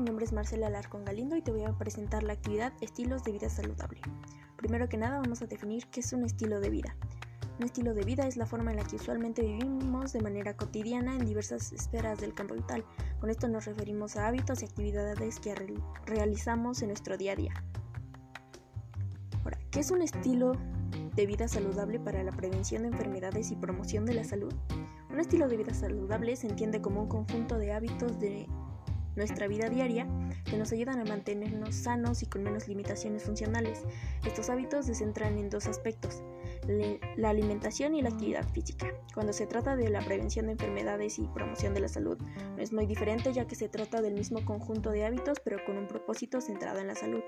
nombre es Marcela Alarcón Galindo y te voy a presentar la actividad Estilos de vida saludable. Primero que nada vamos a definir qué es un estilo de vida. Un estilo de vida es la forma en la que usualmente vivimos de manera cotidiana en diversas esferas del campo vital. Con esto nos referimos a hábitos y actividades que realizamos en nuestro día a día. Ahora, ¿qué es un estilo de vida saludable para la prevención de enfermedades y promoción de la salud? Un estilo de vida saludable se entiende como un conjunto de hábitos de nuestra vida diaria que nos ayudan a mantenernos sanos y con menos limitaciones funcionales. Estos hábitos se centran en dos aspectos, la alimentación y la actividad física. Cuando se trata de la prevención de enfermedades y promoción de la salud, no es muy diferente ya que se trata del mismo conjunto de hábitos pero con un propósito centrado en la salud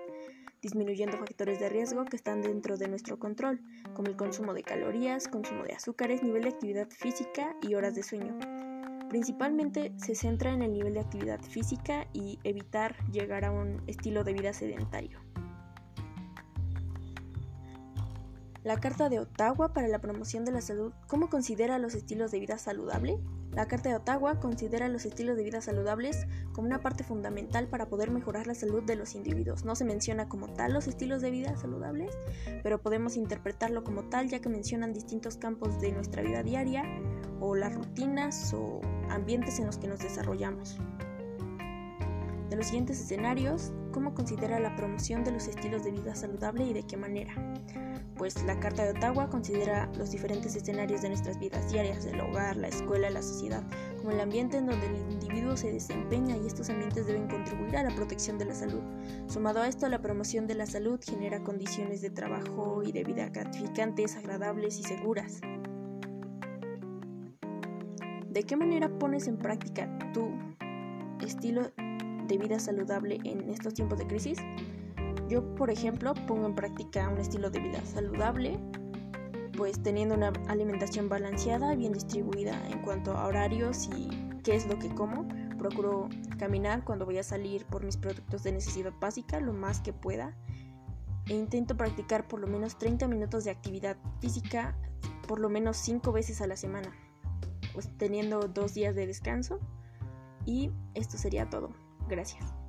disminuyendo factores de riesgo que están dentro de nuestro control, como el consumo de calorías, consumo de azúcares, nivel de actividad física y horas de sueño. Principalmente se centra en el nivel de actividad física y evitar llegar a un estilo de vida sedentario. La Carta de Ottawa para la promoción de la salud, ¿cómo considera los estilos de vida saludable? La Carta de Ottawa considera los estilos de vida saludables como una parte fundamental para poder mejorar la salud de los individuos. No se menciona como tal los estilos de vida saludables, pero podemos interpretarlo como tal ya que mencionan distintos campos de nuestra vida diaria o las rutinas o ambientes en los que nos desarrollamos. De los siguientes escenarios, ¿cómo considera la promoción de los estilos de vida saludable y de qué manera? pues la Carta de Ottawa considera los diferentes escenarios de nuestras vidas diarias, el hogar, la escuela, la sociedad, como el ambiente en donde el individuo se desempeña y estos ambientes deben contribuir a la protección de la salud. Sumado a esto, la promoción de la salud genera condiciones de trabajo y de vida gratificantes, agradables y seguras. ¿De qué manera pones en práctica tu estilo de vida saludable en estos tiempos de crisis? Yo, por ejemplo, pongo en práctica un estilo de vida saludable, pues teniendo una alimentación balanceada, bien distribuida en cuanto a horarios y qué es lo que como. Procuro caminar cuando voy a salir por mis productos de necesidad básica lo más que pueda. E intento practicar por lo menos 30 minutos de actividad física por lo menos 5 veces a la semana, pues teniendo dos días de descanso. Y esto sería todo. Gracias.